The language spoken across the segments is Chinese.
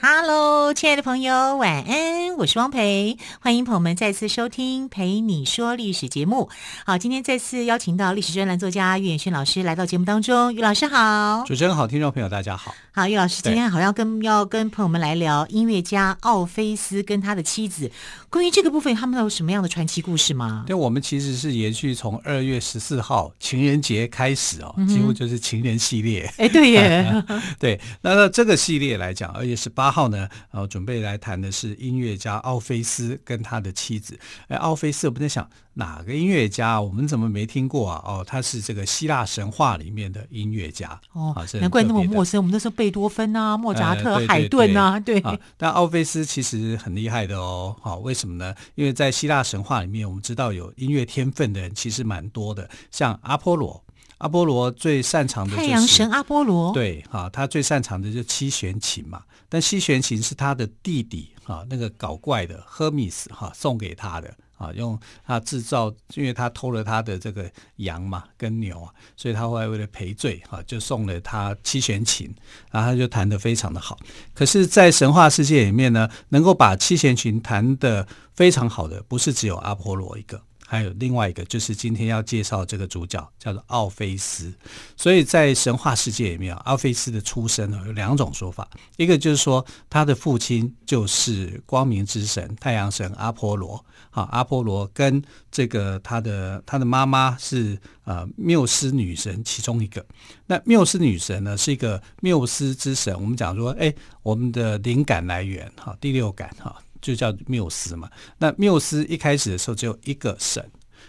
Hello，亲爱的朋友，晚安！我是汪培，欢迎朋友们再次收听《陪你说历史》节目。好，今天再次邀请到历史专栏作家于远轩老师来到节目当中。于老师好，主持人好，听众朋友大家好。好，叶老师今天好像跟要跟朋友们来聊音乐家奥菲斯跟他的妻子。关于这个部分，他们有什么样的传奇故事吗？对，我们其实是延续从二月十四号情人节开始哦，几乎就是情人系列。哎、嗯，对耶，对。那那这个系列来讲，二月十八号呢，呃，准备来谈的是音乐家奥菲斯跟他的妻子。哎，奥菲斯，我们在想。哪个音乐家？我们怎么没听过啊？哦，他是这个希腊神话里面的音乐家哦，难怪那么陌生。我们都说贝多芬啊、莫扎特、呃、海顿啊，对。啊，但奥菲斯其实很厉害的哦。好，为什么呢？因为在希腊神话里面，我们知道有音乐天分的人其实蛮多的，像阿波罗。阿波罗最擅长的就是太阳神阿波罗，对，哈，他最擅长的就是七弦琴嘛。但七弦琴是他的弟弟哈，那个搞怪的赫米斯哈送给他的啊，用他制造，因为他偷了他的这个羊嘛跟牛啊，所以他后来为了赔罪啊，就送了他七弦琴，然后他就弹得非常的好。可是，在神话世界里面呢，能够把七弦琴弹得非常好的，不是只有阿波罗一个。还有另外一个，就是今天要介绍这个主角叫做奥菲斯。所以在神话世界里面，奥菲斯的出生呢有两种说法，一个就是说他的父亲就是光明之神太阳神阿波罗，好，阿波罗跟这个他的他的妈妈是呃缪斯女神其中一个。那缪斯女神呢是一个缪斯之神，我们讲说，哎，我们的灵感来源哈，第六感哈。就叫缪斯嘛。那缪斯一开始的时候只有一个神，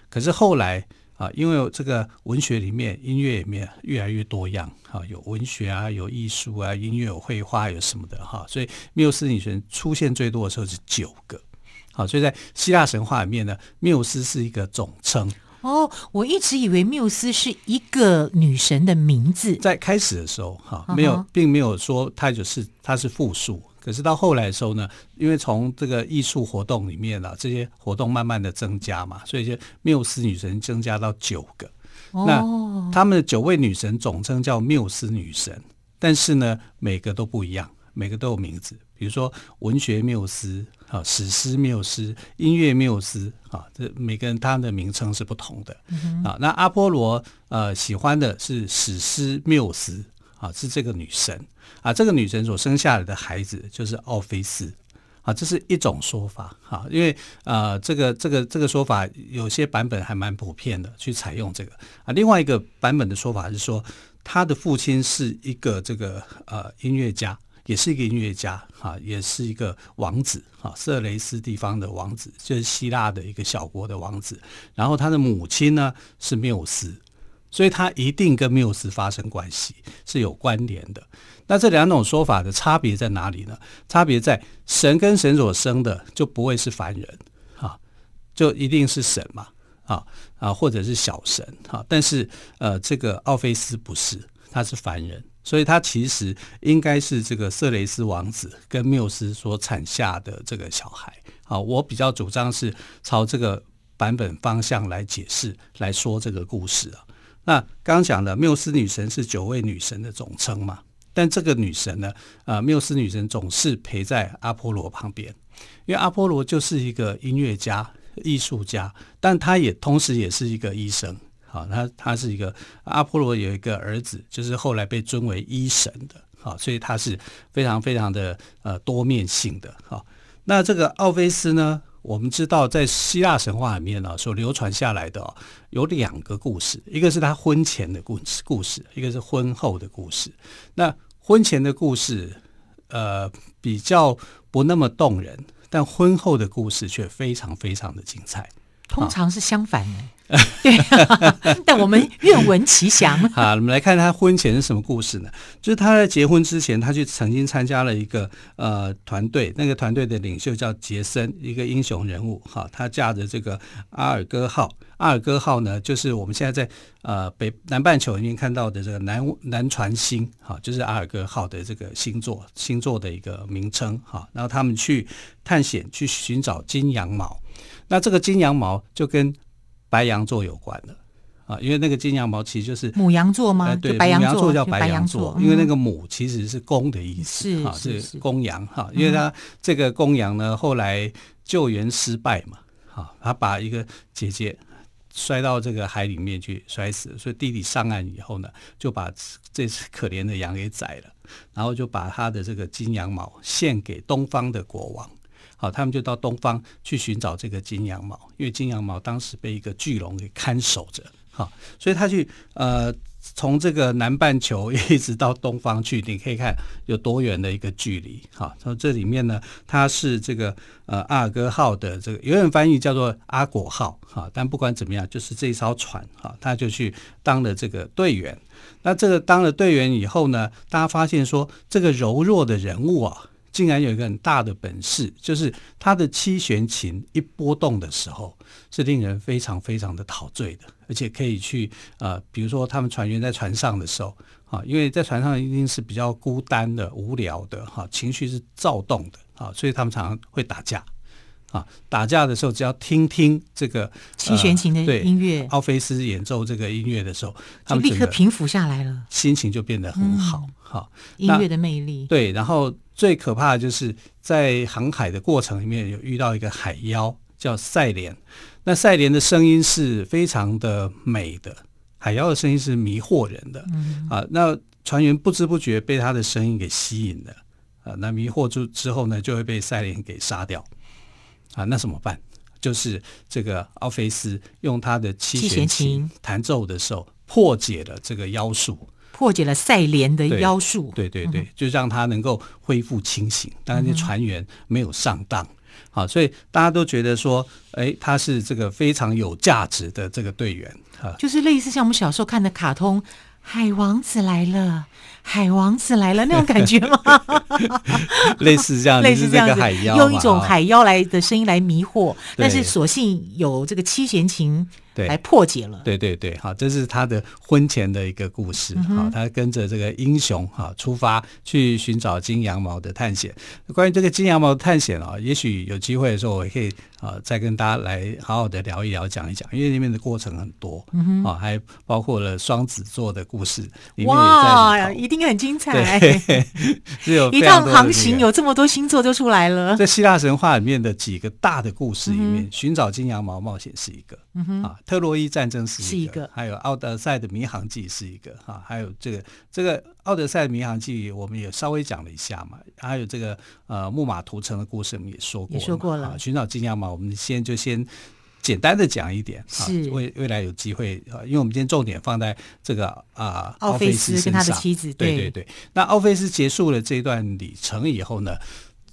可是后来啊，因为这个文学里面、音乐里面越来越多样，哈，有文学啊，有艺术啊，音乐有绘画，有什么的哈，所以缪斯女神出现最多的时候是九个，好，所以在希腊神话里面呢，缪斯是一个总称。哦，我一直以为缪斯是一个女神的名字，在开始的时候哈，没有，并没有说它就是它是复数。可是到后来的时候呢，因为从这个艺术活动里面啊，这些活动慢慢的增加嘛，所以就缪斯女神增加到九个。哦、那他们的九位女神总称叫缪斯女神，但是呢，每个都不一样，每个都有名字。比如说文学缪斯啊，史诗缪斯，音乐缪斯啊，这每个人他的名称是不同的。嗯、啊，那阿波罗呃喜欢的是史诗缪斯。啊，是这个女神啊，这个女神所生下来的孩子就是奥菲斯啊，这是一种说法哈，因为呃，这个这个这个说法有些版本还蛮普遍的，去采用这个啊。另外一个版本的说法是说，他的父亲是一个这个呃音乐家，也是一个音乐家哈，也是一个王子哈，色雷斯地方的王子，就是希腊的一个小国的王子。然后他的母亲呢是缪斯。所以他一定跟缪斯发生关系，是有关联的。那这两种说法的差别在哪里呢？差别在神跟神所生的就不会是凡人，啊，就一定是神嘛，啊啊，或者是小神，哈。但是呃，这个奥菲斯不是，他是凡人，所以他其实应该是这个色雷斯王子跟缪斯所产下的这个小孩。啊，我比较主张是朝这个版本方向来解释来说这个故事啊。那刚讲的缪斯女神是九位女神的总称嘛？但这个女神呢，呃，缪斯女神总是陪在阿波罗旁边，因为阿波罗就是一个音乐家、艺术家，但他也同时也是一个医生。好，他他是一个阿波罗有一个儿子，就是后来被尊为医神的。好，所以他是非常非常的呃多面性的。好，那这个奥菲斯呢？我们知道，在希腊神话里面呢，所流传下来的有两个故事，一个是他婚前的故事，故事，一个是婚后的故事。那婚前的故事，呃，比较不那么动人，但婚后的故事却非常非常的精彩。通常是相反的。对、啊，但我们愿闻其详。好，我们来看他婚前是什么故事呢？就是他在结婚之前，他去曾经参加了一个呃团队，那个团队的领袖叫杰森，一个英雄人物。哈，他驾着这个阿尔戈号，阿尔戈号呢，就是我们现在在呃北南半球里面看到的这个南南船星，哈，就是阿尔戈号的这个星座星座的一个名称。哈，然后他们去探险，去寻找金羊毛。那这个金羊毛就跟白羊座有关的啊，因为那个金羊毛其实就是母羊座吗？对，白羊座叫白羊座，因为那个母其实是公的意思，是啊，是公羊哈。因为他这个公羊呢，后来救援失败嘛，哈，他把一个姐姐摔到这个海里面去摔死了，所以弟弟上岸以后呢，就把这只可怜的羊给宰了，然后就把他的这个金羊毛献给东方的国王。好，他们就到东方去寻找这个金羊毛，因为金羊毛当时被一个巨龙给看守着。好，所以他去呃，从这个南半球 一直到东方去，你可以看有多远的一个距离。好，从这里面呢，它是这个呃阿尔戈号的这个有人翻译叫做阿果号。哈，但不管怎么样，就是这艘船哈，他就去当了这个队员。那这个当了队员以后呢，大家发现说这个柔弱的人物啊。竟然有一个很大的本事，就是他的七弦琴一波动的时候，是令人非常非常的陶醉的，而且可以去呃，比如说他们船员在船上的时候，啊，因为在船上一定是比较孤单的、无聊的，哈，情绪是躁动的，啊，所以他们常常会打架，啊，打架的时候只要听听这个七弦琴的音乐，奥菲斯演奏这个音乐的时候，就立刻平复下来了，心情就变得很好，好，音乐的魅力，对，然后。最可怕的就是在航海的过程里面有遇到一个海妖叫赛莲，那赛莲的声音是非常的美的，海妖的声音是迷惑人的，嗯、啊，那船员不知不觉被他的声音给吸引了，啊，那迷惑住之后呢，就会被赛莲给杀掉，啊，那怎么办？就是这个奥菲斯用他的七弦琴弹奏的时候破解了这个妖术。破解了赛莲的妖术，对对对，对，就让他能够恢复清醒。当然，这船员没有上当，好，所以大家都觉得说，哎，他是这个非常有价值的这个队员，哈，就是类似像我们小时候看的卡通《海王子来了》。海王子来了那种感觉吗？类似这样，类似这样海妖，用一种海妖来的声音来迷惑，但是所幸有这个七弦琴来破解了。对对对，好，这是他的婚前的一个故事。好、嗯，他跟着这个英雄哈出发去寻找金羊毛的探险。关于这个金羊毛的探险啊，也许有机会的时候我也可以啊再跟大家来好好的聊一聊，讲一讲，因为里面的过程很多啊、嗯，还包括了双子座的故事，里面也在里头。一定很精彩，只 有一趟航行有这么多星座就出来了。在希腊神话里面的几个大的故事里面，嗯、寻找金羊毛冒险是一个，嗯、啊，特洛伊战争是一个，是一个还有奥德赛的迷航记是一个，哈、啊，还有这个这个奥德赛的迷航记我们也稍微讲了一下嘛，还有这个呃木马屠城的故事我们也说过，也说过了。寻找金羊毛，我们先就先。简单的讲一点，是未未来有机会啊，因为我们今天重点放在这个啊，奥菲斯跟他的妻子，对对对。那奥菲斯结束了这段旅程以后呢，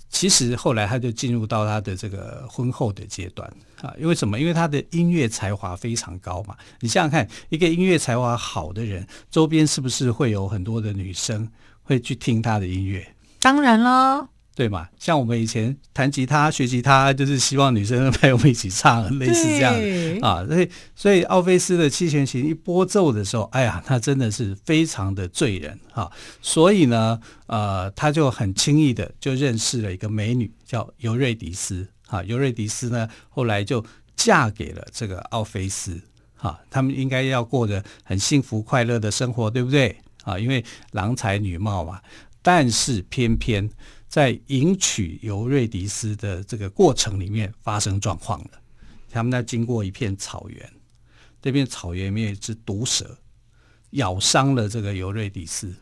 其实后来他就进入到他的这个婚后的阶段啊，因为什么？因为他的音乐才华非常高嘛。你想想看，一个音乐才华好的人，周边是不是会有很多的女生会去听他的音乐？当然了。对嘛？像我们以前弹吉他、学吉他，就是希望女生陪我们一起唱，类似这样啊。所以，所以奥菲斯的七弦琴一拨奏的时候，哎呀，他真的是非常的醉人哈。所以呢，呃，他就很轻易的就认识了一个美女，叫尤瑞迪斯啊。尤瑞迪斯呢，后来就嫁给了这个奥菲斯哈。他们应该要过着很幸福快乐的生活，对不对啊？因为郎才女貌嘛。但是偏偏。在迎娶尤瑞迪斯的这个过程里面发生状况了。他们在经过一片草原，这片草原里面有一只毒蛇咬伤了这个尤瑞迪斯，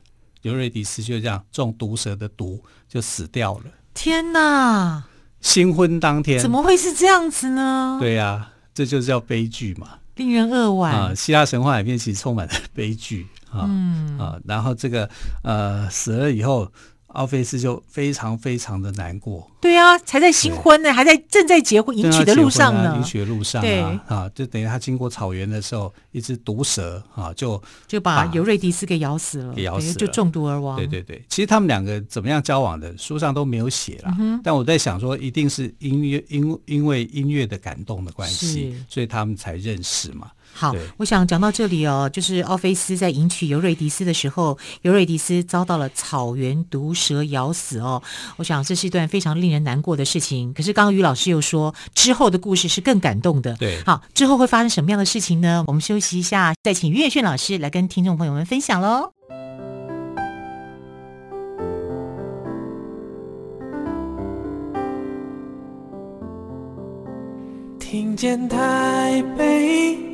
尤瑞迪斯就这样中毒蛇的毒就死掉了。天哪！新婚当天怎么会是这样子呢？对呀、啊，这就叫悲剧嘛，令人扼腕啊！希腊神话里面其实充满了悲剧啊、嗯、啊！然后这个呃死了以后。奥菲斯就非常非常的难过。对啊，才在新婚呢，还在正在结婚迎娶的路上呢。迎娶的路上啊，啊，就等于他经过草原的时候，一只毒蛇啊，就就把尤瑞迪斯给咬死了，给咬死了，就中毒而亡。对对对，其实他们两个怎么样交往的，书上都没有写啦。嗯、但我在想说，一定是音乐因因为音乐的感动的关系，所以他们才认识嘛。好，我想讲到这里哦，就是奥菲斯在迎娶尤瑞迪斯的时候，尤瑞迪斯遭到了草原毒蛇咬死哦。我想这是一段非常令人难过的事情。可是刚刚于老师又说，之后的故事是更感动的。对，好，之后会发生什么样的事情呢？我们休息一下，再请于远炫老师来跟听众朋友们分享喽。听见台北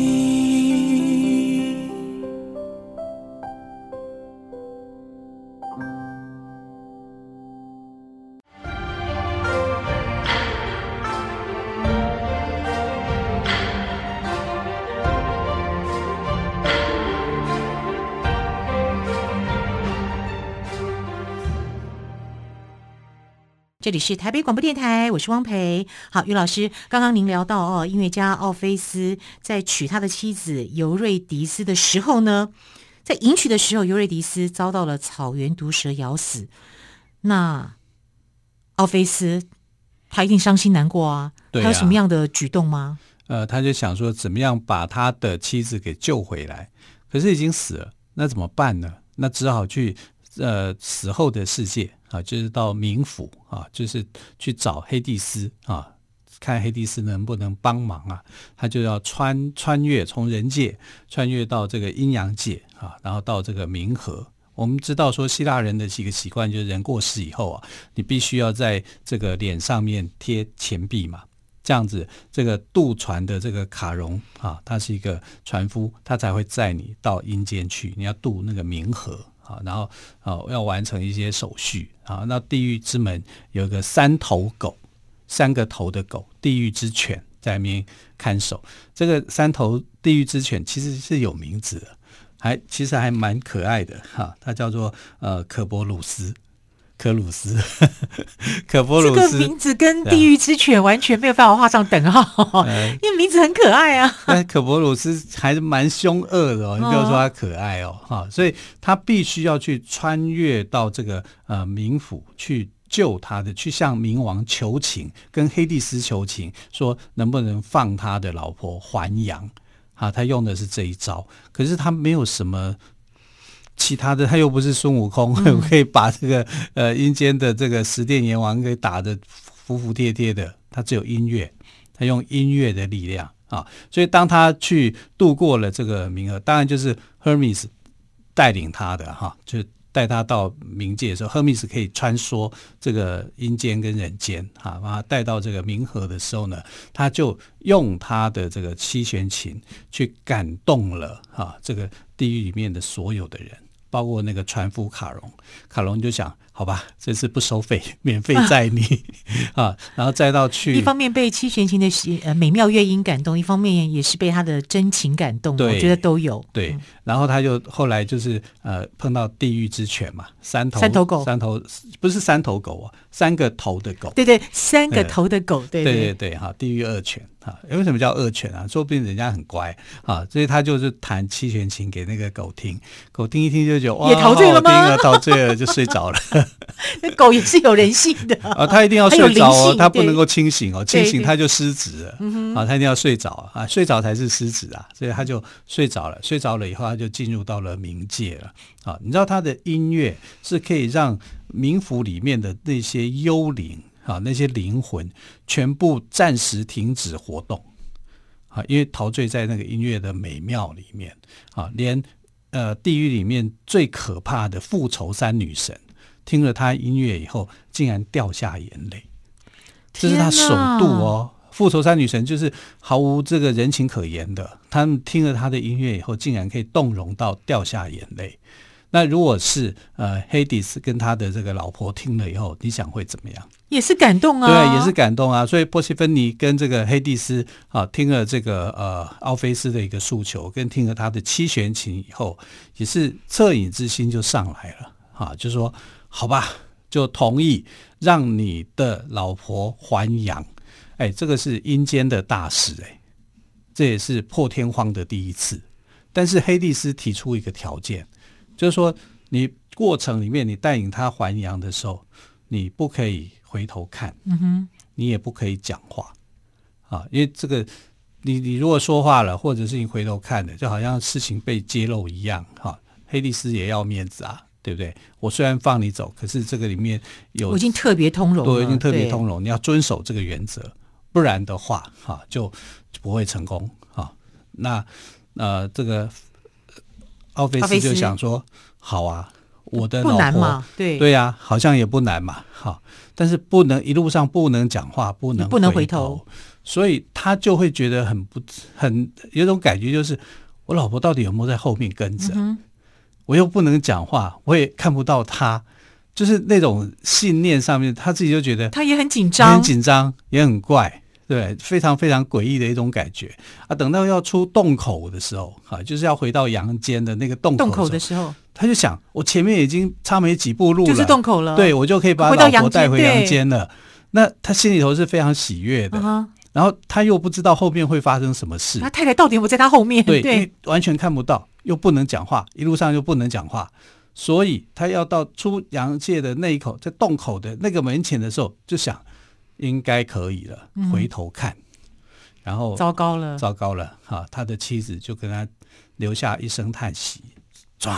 这里是台北广播电台，我是汪培。好，于老师，刚刚您聊到哦，音乐家奥菲斯在娶他的妻子尤瑞迪斯的时候呢，在迎娶的时候，尤瑞迪斯遭到了草原毒蛇咬死。那奥菲斯他一定伤心难过啊，他有什么样的举动吗？呃，他就想说怎么样把他的妻子给救回来，可是已经死了，那怎么办呢？那只好去呃死后的世界。啊，就是到冥府啊，就是去找黑帝斯啊，看黑帝斯能不能帮忙啊。他就要穿穿越，从人界穿越到这个阴阳界啊，然后到这个冥河。我们知道说，希腊人的几个习惯，就是人过世以后啊，你必须要在这个脸上面贴钱币嘛，这样子这个渡船的这个卡戎啊，他是一个船夫，他才会载你到阴间去。你要渡那个冥河。啊，然后啊，要完成一些手续啊。那地狱之门有个三头狗，三个头的狗，地狱之犬在那边看守。这个三头地狱之犬其实是有名字的，还其实还蛮可爱的哈。它叫做呃可波鲁斯。科鲁斯，可波鲁斯，这个名字跟地狱之犬完全没有办法画上等号，嗯、因为名字很可爱啊。但可波鲁斯还是蛮凶恶的哦，你不要说他可爱哦，哈、哦，所以他必须要去穿越到这个呃冥府去救他的，去向冥王求情，跟黑帝斯求情，说能不能放他的老婆还阳啊？他用的是这一招，可是他没有什么。其他的他又不是孙悟空，嗯、可以把这个呃阴间的这个十殿阎王给打得服服帖帖的。他只有音乐，他用音乐的力量啊。所以当他去度过了这个冥河，当然就是 Hermes 带领他的哈，就带他到冥界的时候，Hermes 可以穿梭这个阴间跟人间啊，把他带到这个冥河的时候呢，他就用他的这个七弦琴去感动了啊这个地狱里面的所有的人。包括那个船夫卡隆，卡隆就想，好吧，这次不收费，免费载你啊，啊，然后再到去。一方面被七弦琴的呃美妙乐音感动，一方面也是被他的真情感动。我觉得都有。对，然后他就后来就是呃碰到地狱之犬嘛，三头三头狗，三头不是三头狗啊，三个头的狗。对对，三个头的狗，对对对对哈，地狱二犬。啊，为什么叫恶犬啊？说不定人家很乖啊，所以他就是弹七弦琴给那个狗听，狗听一听就觉得哇，也陶醉了吗？陶醉了就睡着了。那狗也是有人性的啊，它一定要 睡着哦，它不能够清醒哦，清醒它就失职了。啊，它一定要睡着啊，睡着才是失职啊，所以它就睡着了。睡着了以后，它就进入到了冥界了。啊，你知道它的音乐是可以让冥府里面的那些幽灵。啊，那些灵魂全部暂时停止活动，啊，因为陶醉在那个音乐的美妙里面，啊，连呃地狱里面最可怕的复仇三女神听了他音乐以后，竟然掉下眼泪，这是他首度哦。复仇三女神就是毫无这个人情可言的，他们听了他的音乐以后，竟然可以动容到掉下眼泪。那如果是呃黑迪斯跟他的这个老婆听了以后，你想会怎么样？也是感动啊，对，也是感动啊。所以波西芬尼跟这个黑蒂斯啊，听了这个呃奥菲斯的一个诉求，跟听了他的七弦琴以后，也是恻隐之心就上来了啊，就说好吧，就同意让你的老婆还阳。哎，这个是阴间的大事哎，这也是破天荒的第一次。但是黑蒂斯提出一个条件，就是说你过程里面你带领他还阳的时候，你不可以。回头看，嗯哼，你也不可以讲话啊，因为这个，你你如果说话了，或者是你回头看的，就好像事情被揭露一样，哈、啊，黑利斯也要面子啊，对不对？我虽然放你走，可是这个里面有，我已经特别通融了，对，已经特别通融，你要遵守这个原则，不然的话，哈、啊，就就不会成功，哈、啊。那呃，这个奥菲斯就想说，好啊。我的老婆，对对呀、啊，好像也不难嘛，好，但是不能一路上不能讲话，不能不能回头，所以他就会觉得很不很有种感觉，就是我老婆到底有没有在后面跟着？嗯、我又不能讲话，我也看不到他，就是那种信念上面，他自己就觉得他也很紧张，很紧张，也很怪。对，非常非常诡异的一种感觉啊！等到要出洞口的时候，哈、啊，就是要回到阳间的那个洞口，洞口的时候，他就想，我前面已经差没几步路了，就是洞口了，对，我就可以把老婆带回阳间了。那他心里头是非常喜悦的，啊、然后他又不知道后面会发生什么事，他太太到底有没有在他后面？对，对，因为完全看不到，又不能讲话，一路上又不能讲话，所以他要到出阳界的那一口，在洞口的那个门前的时候，就想应该可以了，回头看。嗯然后糟糕了，糟糕了！哈，他的妻子就跟他留下一声叹息，唰，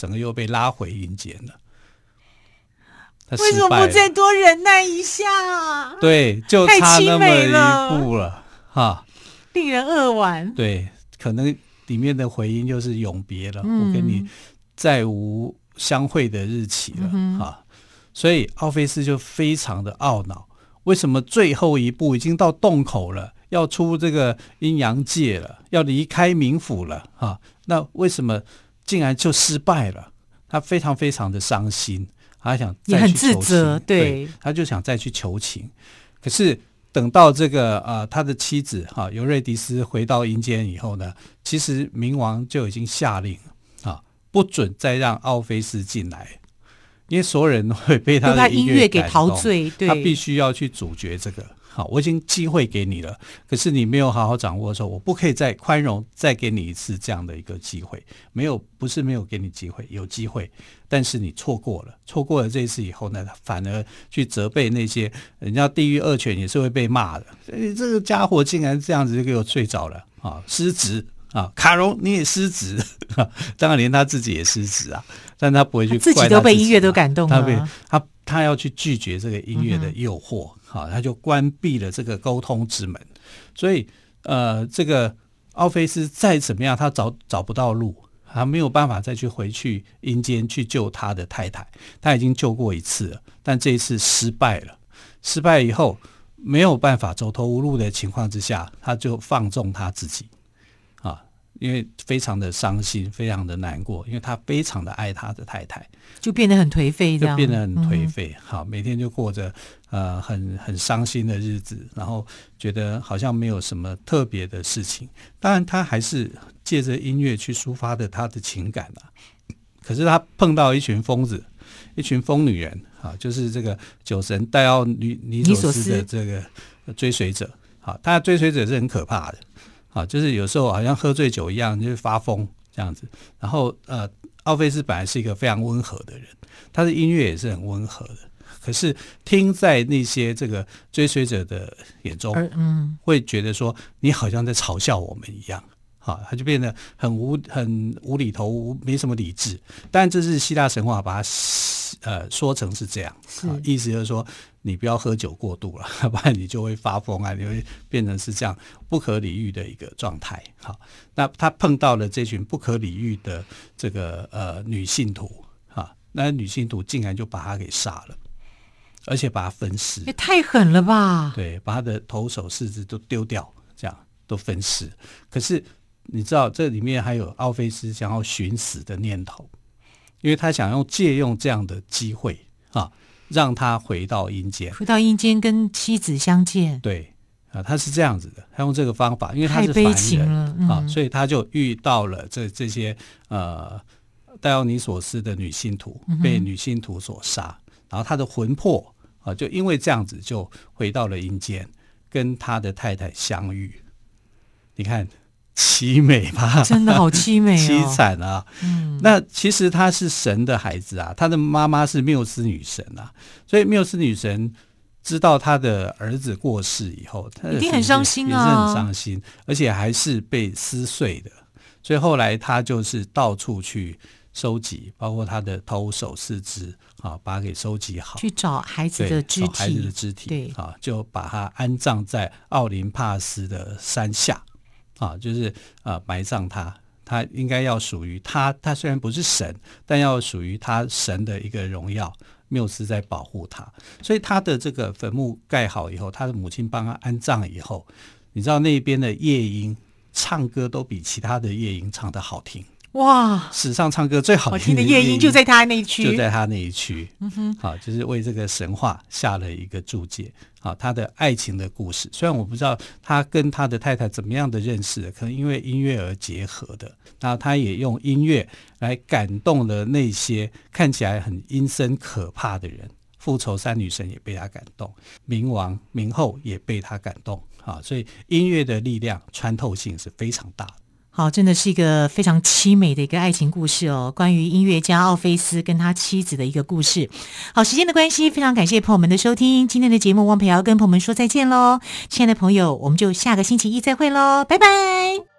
整个又被拉回阴间了。为什么不再多忍耐一下？对，就差那么一步了，哈，令人扼腕。对，可能里面的回音就是永别了，嗯、我跟你再无相会的日期了，嗯、哈。所以奥菲斯就非常的懊恼，为什么最后一步已经到洞口了？要出这个阴阳界了，要离开冥府了哈！那为什么竟然就失败了？他非常非常的伤心，他想再去求情，也很自责，对，对，他就想再去求情。可是等到这个呃他的妻子哈、啊、尤瑞迪斯回到阴间以后呢，其实冥王就已经下令啊，不准再让奥菲斯进来，因为所有人会被他的音乐给陶醉，对，他必须要去阻绝这个。好，我已经机会给你了，可是你没有好好掌握的时候，我不可以再宽容，再给你一次这样的一个机会。没有，不是没有给你机会，有机会，但是你错过了，错过了这一次以后呢，反而去责备那些人家地狱恶犬也是会被骂的。诶，这个家伙竟然这样子就给我睡着了啊！失职啊！卡戎你也失职，当然连他自己也失职啊，但他不会去怪自己，自己都被音乐都感动了，他被他他要去拒绝这个音乐的诱惑。嗯好，他就关闭了这个沟通之门，所以呃，这个奥菲斯再怎么样，他找找不到路，他没有办法再去回去阴间去救他的太太。他已经救过一次了，但这一次失败了。失败以后没有办法走投无路的情况之下，他就放纵他自己，因为非常的伤心，非常的难过，因为他非常的爱他的太太，就变得很颓废，就变得很颓废。嗯、好，每天就过着。呃，很很伤心的日子，然后觉得好像没有什么特别的事情。当然，他还是借着音乐去抒发的他的情感啊。可是他碰到一群疯子，一群疯女人啊，就是这个酒神戴奥尼尼索斯的这个追随者。好，他的追随者是很可怕的。啊，就是有时候好像喝醉酒一样，就是发疯这样子。然后呃，奥菲斯本来是一个非常温和的人，他的音乐也是很温和的。可是听在那些这个追随者的眼中，嗯，会觉得说你好像在嘲笑我们一样，好，他就变得很无很无厘头，没什么理智。但这是希腊神话把它呃说成是这样，啊意思就是说你不要喝酒过度了，不然你就会发疯啊，你会变成是这样不可理喻的一个状态。好，那他碰到了这群不可理喻的这个呃女信徒，哈，那女信徒竟然就把他给杀了。而且把它分尸，也太狠了吧！对，把他的头手四肢都丢掉，这样都分尸。可是你知道，这里面还有奥菲斯想要寻死的念头，因为他想用借用这样的机会啊，让他回到阴间，回到阴间跟妻子相见。对啊，他是这样子的，他用这个方法，因为他是凡人啊，所以他就遇到了这这些呃戴奥尼索斯的女信徒，被女信徒所杀，嗯、然后他的魂魄啊，就因为这样子就回到了阴间，跟他的太太相遇。你看。凄美吧，真的好凄美、哦，凄惨啊！嗯，那其实他是神的孩子啊，他的妈妈是缪斯女神啊，所以缪斯女神知道他的儿子过世以后，他一定很伤心啊，也是很伤心，而且还是被撕碎的。所以后来他就是到处去收集，包括他的头、手、四肢啊，把它给收集好，去找孩子的肢体，孩子的肢体，对。啊，就把它安葬在奥林帕斯的山下。啊，就是啊、埋葬他，他应该要属于他。他虽然不是神，但要属于他神的一个荣耀。缪斯在保护他，所以他的这个坟墓盖好以后，他的母亲帮他安葬以后，你知道那边的夜莺唱歌都比其他的夜莺唱得好听。哇！史上唱歌最好听的夜莺就在他那一区，就在他那一区。嗯哼，好，就是为这个神话下了一个注解。好，他的爱情的故事，虽然我不知道他跟他的太太怎么样的认识，可能因为音乐而结合的。那他也用音乐来感动了那些看起来很阴森可怕的人。复仇三女神也被他感动，冥王冥后也被他感动。好，所以音乐的力量穿透性是非常大的。好，真的是一个非常凄美的一个爱情故事哦。关于音乐家奥菲斯跟他妻子的一个故事。好，时间的关系，非常感谢朋友们的收听。今天的节目，汪培要跟朋友们说再见喽。亲爱的朋友，我们就下个星期一再会喽，拜拜。